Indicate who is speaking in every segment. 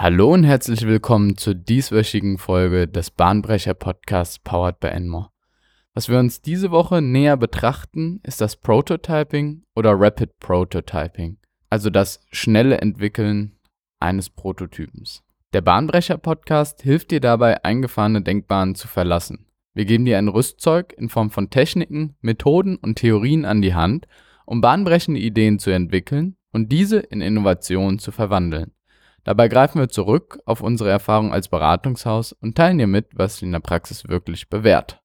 Speaker 1: Hallo und herzlich willkommen zur dieswöchigen Folge des Bahnbrecher Podcasts Powered by Enmore. Was wir uns diese Woche näher betrachten, ist das Prototyping oder Rapid Prototyping, also das schnelle Entwickeln eines Prototypens. Der Bahnbrecher Podcast hilft dir dabei, eingefahrene Denkbahnen zu verlassen. Wir geben dir ein Rüstzeug in Form von Techniken, Methoden und Theorien an die Hand, um bahnbrechende Ideen zu entwickeln und diese in Innovationen zu verwandeln. Dabei greifen wir zurück auf unsere Erfahrung als Beratungshaus und teilen dir mit, was sich in der Praxis wirklich bewährt.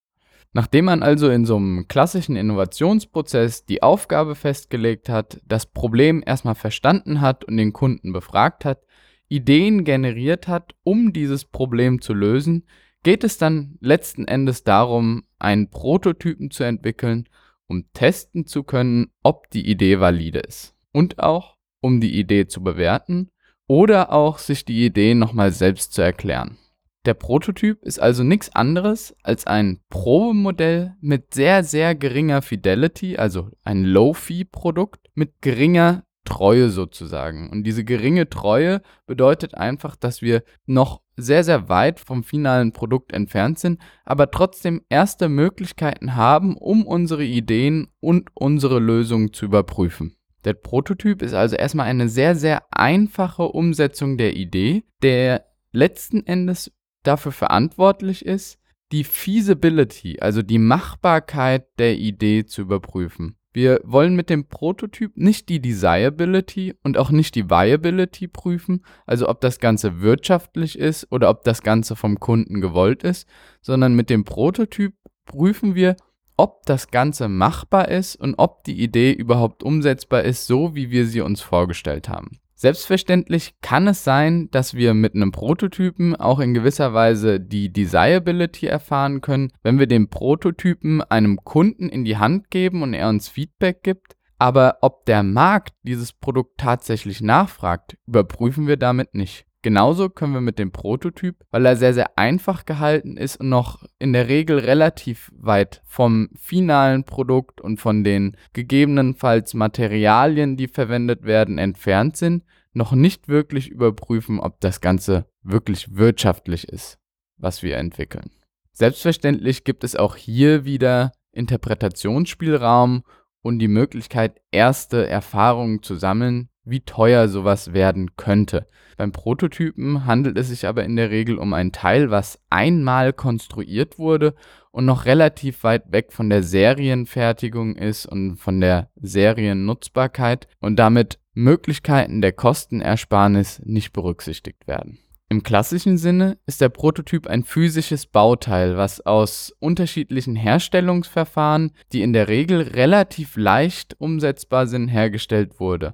Speaker 1: Nachdem man also in so einem klassischen Innovationsprozess die Aufgabe festgelegt hat, das Problem erstmal verstanden hat und den Kunden befragt hat, Ideen generiert hat, um dieses Problem zu lösen, geht es dann letzten Endes darum, einen Prototypen zu entwickeln, um testen zu können, ob die Idee valide ist. Und auch, um die Idee zu bewerten oder auch sich die Idee nochmal selbst zu erklären. Der Prototyp ist also nichts anderes als ein Probemodell mit sehr, sehr geringer Fidelity, also ein Low-Fee-Produkt mit geringer Treue sozusagen. Und diese geringe Treue bedeutet einfach, dass wir noch sehr, sehr weit vom finalen Produkt entfernt sind, aber trotzdem erste Möglichkeiten haben, um unsere Ideen und unsere Lösungen zu überprüfen. Der Prototyp ist also erstmal eine sehr, sehr einfache Umsetzung der Idee, der letzten Endes dafür verantwortlich ist, die Feasibility, also die Machbarkeit der Idee zu überprüfen. Wir wollen mit dem Prototyp nicht die Desirability und auch nicht die Viability prüfen, also ob das Ganze wirtschaftlich ist oder ob das Ganze vom Kunden gewollt ist, sondern mit dem Prototyp prüfen wir, ob das Ganze machbar ist und ob die Idee überhaupt umsetzbar ist, so wie wir sie uns vorgestellt haben. Selbstverständlich kann es sein, dass wir mit einem Prototypen auch in gewisser Weise die Desirability erfahren können, wenn wir den Prototypen einem Kunden in die Hand geben und er uns Feedback gibt. Aber ob der Markt dieses Produkt tatsächlich nachfragt, überprüfen wir damit nicht. Genauso können wir mit dem Prototyp, weil er sehr, sehr einfach gehalten ist und noch in der Regel relativ weit vom finalen Produkt und von den gegebenenfalls Materialien, die verwendet werden, entfernt sind, noch nicht wirklich überprüfen, ob das Ganze wirklich wirtschaftlich ist, was wir entwickeln. Selbstverständlich gibt es auch hier wieder Interpretationsspielraum und die Möglichkeit, erste Erfahrungen zu sammeln, wie teuer sowas werden könnte. Beim Prototypen handelt es sich aber in der Regel um ein Teil, was einmal konstruiert wurde und noch relativ weit weg von der Serienfertigung ist und von der Seriennutzbarkeit und damit Möglichkeiten der Kostenersparnis nicht berücksichtigt werden. Im klassischen Sinne ist der Prototyp ein physisches Bauteil, was aus unterschiedlichen Herstellungsverfahren, die in der Regel relativ leicht umsetzbar sind, hergestellt wurde.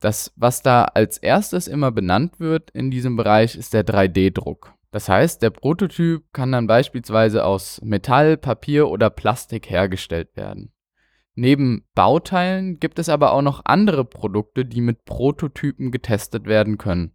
Speaker 1: Das, was da als erstes immer benannt wird in diesem Bereich, ist der 3D-Druck. Das heißt, der Prototyp kann dann beispielsweise aus Metall, Papier oder Plastik hergestellt werden. Neben Bauteilen gibt es aber auch noch andere Produkte, die mit Prototypen getestet werden können.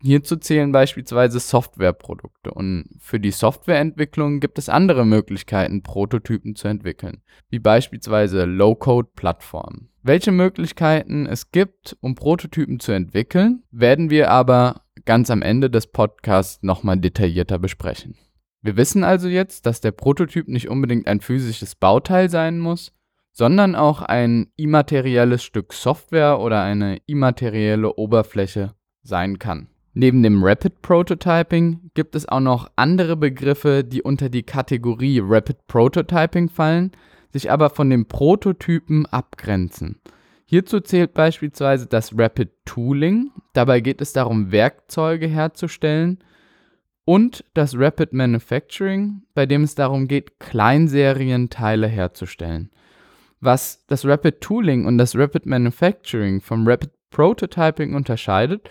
Speaker 1: Hierzu zählen beispielsweise Softwareprodukte und für die Softwareentwicklung gibt es andere Möglichkeiten, Prototypen zu entwickeln, wie beispielsweise Low-Code-Plattformen. Welche Möglichkeiten es gibt, um Prototypen zu entwickeln, werden wir aber ganz am Ende des Podcasts nochmal detaillierter besprechen. Wir wissen also jetzt, dass der Prototyp nicht unbedingt ein physisches Bauteil sein muss, sondern auch ein immaterielles Stück Software oder eine immaterielle Oberfläche sein kann. Neben dem Rapid Prototyping gibt es auch noch andere Begriffe, die unter die Kategorie Rapid Prototyping fallen, sich aber von dem Prototypen abgrenzen. Hierzu zählt beispielsweise das Rapid Tooling, dabei geht es darum, Werkzeuge herzustellen, und das Rapid Manufacturing, bei dem es darum geht, Kleinserienteile herzustellen. Was das Rapid Tooling und das Rapid Manufacturing vom Rapid Prototyping unterscheidet,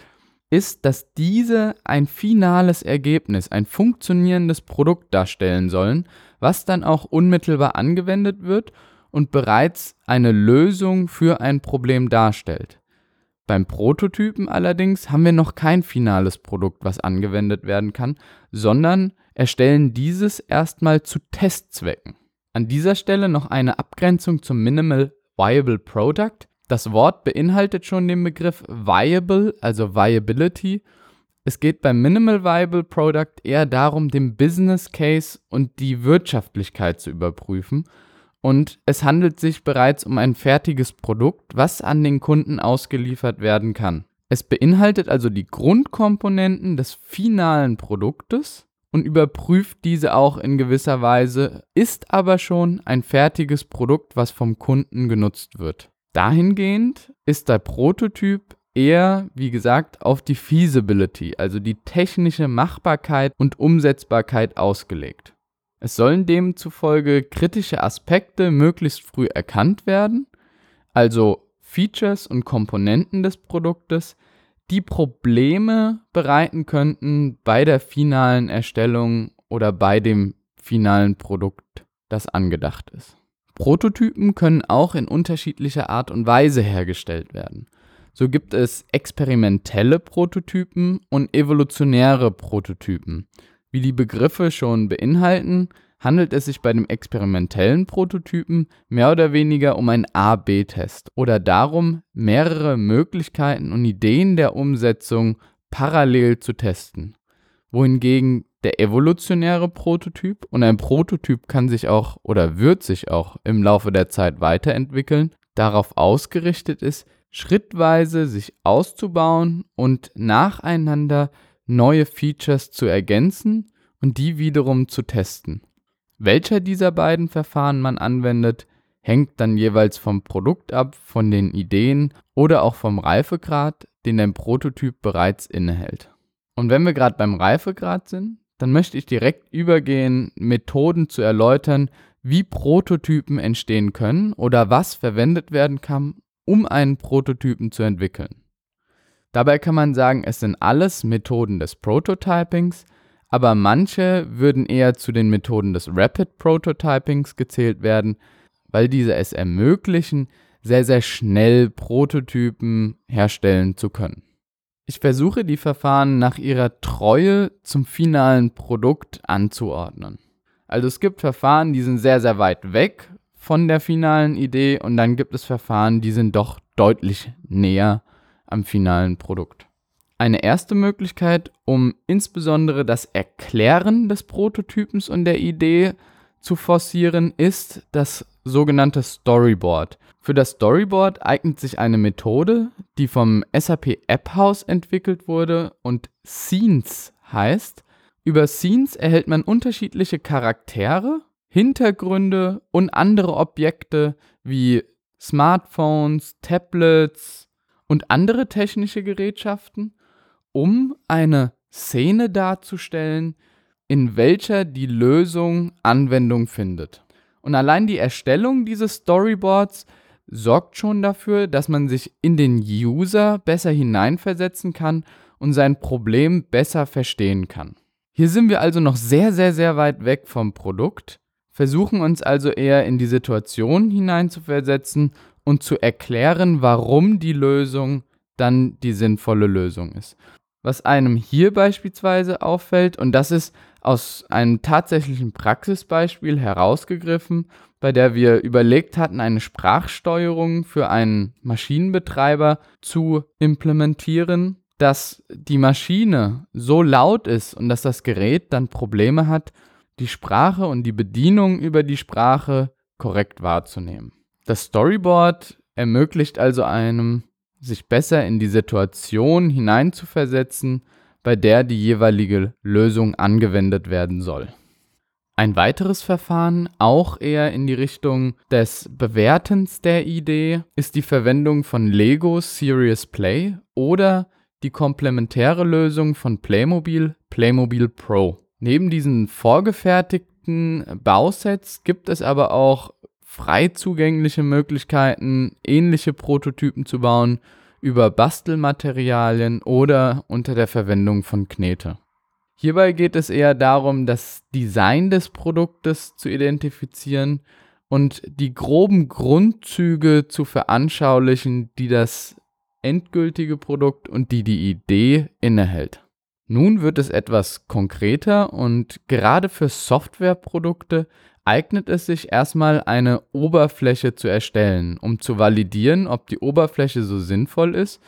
Speaker 1: ist, dass diese ein finales Ergebnis, ein funktionierendes Produkt darstellen sollen, was dann auch unmittelbar angewendet wird und bereits eine Lösung für ein Problem darstellt. Beim Prototypen allerdings haben wir noch kein finales Produkt, was angewendet werden kann, sondern erstellen dieses erstmal zu Testzwecken. An dieser Stelle noch eine Abgrenzung zum Minimal Viable Product. Das Wort beinhaltet schon den Begriff viable, also Viability. Es geht beim Minimal Viable Product eher darum, den Business Case und die Wirtschaftlichkeit zu überprüfen. Und es handelt sich bereits um ein fertiges Produkt, was an den Kunden ausgeliefert werden kann. Es beinhaltet also die Grundkomponenten des finalen Produktes und überprüft diese auch in gewisser Weise, ist aber schon ein fertiges Produkt, was vom Kunden genutzt wird. Dahingehend ist der Prototyp eher, wie gesagt, auf die Feasibility, also die technische Machbarkeit und Umsetzbarkeit ausgelegt. Es sollen demzufolge kritische Aspekte möglichst früh erkannt werden, also Features und Komponenten des Produktes, die Probleme bereiten könnten bei der finalen Erstellung oder bei dem finalen Produkt, das angedacht ist. Prototypen können auch in unterschiedlicher Art und Weise hergestellt werden. So gibt es experimentelle Prototypen und evolutionäre Prototypen. Wie die Begriffe schon beinhalten, handelt es sich bei dem experimentellen Prototypen mehr oder weniger um einen A-B-Test oder darum, mehrere Möglichkeiten und Ideen der Umsetzung parallel zu testen. Wohingegen der evolutionäre Prototyp und ein Prototyp kann sich auch oder wird sich auch im Laufe der Zeit weiterentwickeln, darauf ausgerichtet ist, schrittweise sich auszubauen und nacheinander neue Features zu ergänzen und die wiederum zu testen. Welcher dieser beiden Verfahren man anwendet, hängt dann jeweils vom Produkt ab, von den Ideen oder auch vom Reifegrad, den ein Prototyp bereits innehält. Und wenn wir gerade beim Reifegrad sind, dann möchte ich direkt übergehen, Methoden zu erläutern, wie Prototypen entstehen können oder was verwendet werden kann, um einen Prototypen zu entwickeln. Dabei kann man sagen, es sind alles Methoden des Prototypings, aber manche würden eher zu den Methoden des Rapid Prototypings gezählt werden, weil diese es ermöglichen, sehr, sehr schnell Prototypen herstellen zu können. Ich versuche die Verfahren nach ihrer Treue zum finalen Produkt anzuordnen. Also es gibt Verfahren, die sind sehr, sehr weit weg von der finalen Idee und dann gibt es Verfahren, die sind doch deutlich näher am finalen Produkt. Eine erste Möglichkeit, um insbesondere das Erklären des Prototypens und der Idee zu forcieren, ist das sogenannte Storyboard. Für das Storyboard eignet sich eine Methode, die vom SAP App House entwickelt wurde und Scenes heißt. Über Scenes erhält man unterschiedliche Charaktere Hintergründe und andere Objekte wie Smartphones, Tablets und andere technische Gerätschaften, um eine Szene darzustellen, in welcher die Lösung Anwendung findet. Und allein die Erstellung dieses Storyboards sorgt schon dafür, dass man sich in den User besser hineinversetzen kann und sein Problem besser verstehen kann. Hier sind wir also noch sehr, sehr, sehr weit weg vom Produkt versuchen uns also eher in die Situation hineinzuversetzen und zu erklären, warum die Lösung dann die sinnvolle Lösung ist. Was einem hier beispielsweise auffällt, und das ist aus einem tatsächlichen Praxisbeispiel herausgegriffen, bei der wir überlegt hatten, eine Sprachsteuerung für einen Maschinenbetreiber zu implementieren, dass die Maschine so laut ist und dass das Gerät dann Probleme hat, die Sprache und die Bedienung über die Sprache korrekt wahrzunehmen. Das Storyboard ermöglicht also einem, sich besser in die Situation hineinzuversetzen, bei der die jeweilige Lösung angewendet werden soll. Ein weiteres Verfahren, auch eher in die Richtung des Bewertens der Idee, ist die Verwendung von Lego Serious Play oder die komplementäre Lösung von Playmobil, Playmobil Pro. Neben diesen vorgefertigten Bausets gibt es aber auch frei zugängliche Möglichkeiten, ähnliche Prototypen zu bauen über Bastelmaterialien oder unter der Verwendung von Knete. Hierbei geht es eher darum, das Design des Produktes zu identifizieren und die groben Grundzüge zu veranschaulichen, die das endgültige Produkt und die die Idee innehält. Nun wird es etwas konkreter und gerade für Softwareprodukte eignet es sich erstmal eine Oberfläche zu erstellen, um zu validieren, ob die Oberfläche so sinnvoll ist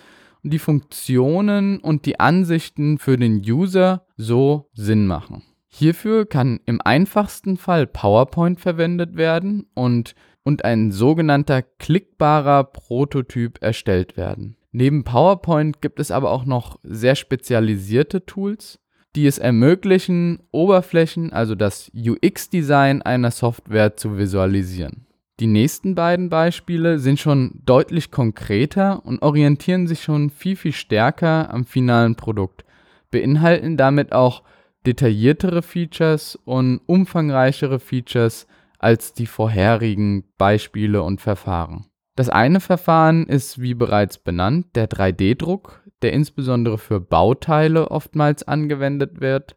Speaker 1: und die Funktionen und die Ansichten für den User so Sinn machen. Hierfür kann im einfachsten Fall PowerPoint verwendet werden und, und ein sogenannter klickbarer Prototyp erstellt werden. Neben PowerPoint gibt es aber auch noch sehr spezialisierte Tools, die es ermöglichen, Oberflächen, also das UX-Design einer Software zu visualisieren. Die nächsten beiden Beispiele sind schon deutlich konkreter und orientieren sich schon viel, viel stärker am finalen Produkt, beinhalten damit auch detailliertere Features und umfangreichere Features als die vorherigen Beispiele und Verfahren. Das eine Verfahren ist, wie bereits benannt, der 3D-Druck, der insbesondere für Bauteile oftmals angewendet wird.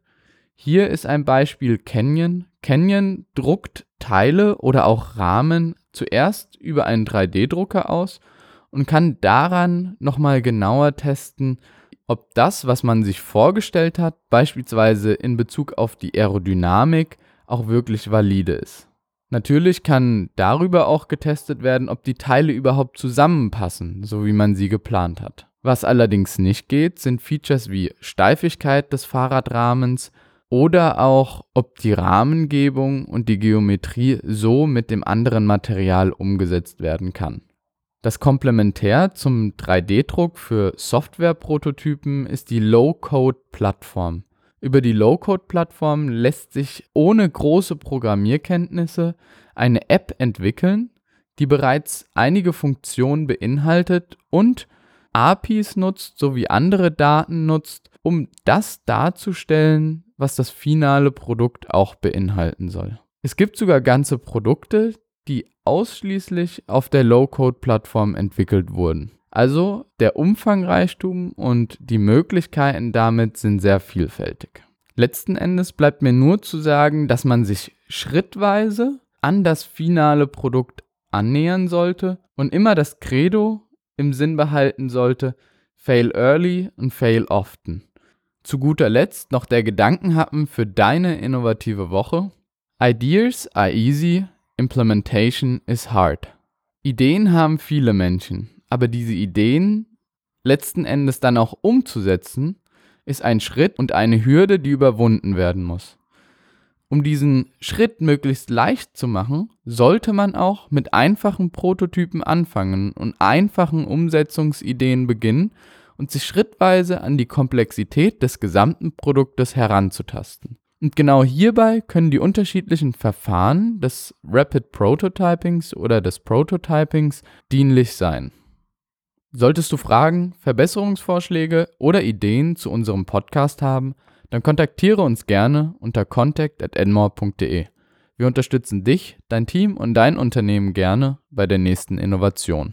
Speaker 1: Hier ist ein Beispiel Canyon. Canyon druckt Teile oder auch Rahmen zuerst über einen 3D-Drucker aus und kann daran nochmal genauer testen, ob das, was man sich vorgestellt hat, beispielsweise in Bezug auf die Aerodynamik, auch wirklich valide ist. Natürlich kann darüber auch getestet werden, ob die Teile überhaupt zusammenpassen, so wie man sie geplant hat. Was allerdings nicht geht, sind Features wie Steifigkeit des Fahrradrahmens oder auch, ob die Rahmengebung und die Geometrie so mit dem anderen Material umgesetzt werden kann. Das Komplementär zum 3D-Druck für Softwareprototypen ist die Low-Code-Plattform. Über die Low-Code-Plattform lässt sich ohne große Programmierkenntnisse eine App entwickeln, die bereits einige Funktionen beinhaltet und APIs nutzt sowie andere Daten nutzt, um das darzustellen, was das finale Produkt auch beinhalten soll. Es gibt sogar ganze Produkte, die ausschließlich auf der Low-Code-Plattform entwickelt wurden. Also der Umfangreichtum und die Möglichkeiten damit sind sehr vielfältig. Letzten Endes bleibt mir nur zu sagen, dass man sich schrittweise an das finale Produkt annähern sollte und immer das Credo im Sinn behalten sollte, fail early und fail often. Zu guter Letzt noch der Gedankenhappen für deine innovative Woche. Ideas are easy, implementation is hard. Ideen haben viele Menschen, aber diese Ideen letzten Endes dann auch umzusetzen, ist ein Schritt und eine Hürde, die überwunden werden muss. Um diesen Schritt möglichst leicht zu machen, sollte man auch mit einfachen Prototypen anfangen und einfachen Umsetzungsideen beginnen und sich schrittweise an die Komplexität des gesamten Produktes heranzutasten. Und genau hierbei können die unterschiedlichen Verfahren des Rapid Prototypings oder des Prototypings dienlich sein. Solltest du Fragen, Verbesserungsvorschläge oder Ideen zu unserem Podcast haben, dann kontaktiere uns gerne unter contact@enmore.de. Wir unterstützen dich, dein Team und dein Unternehmen gerne bei der nächsten Innovation.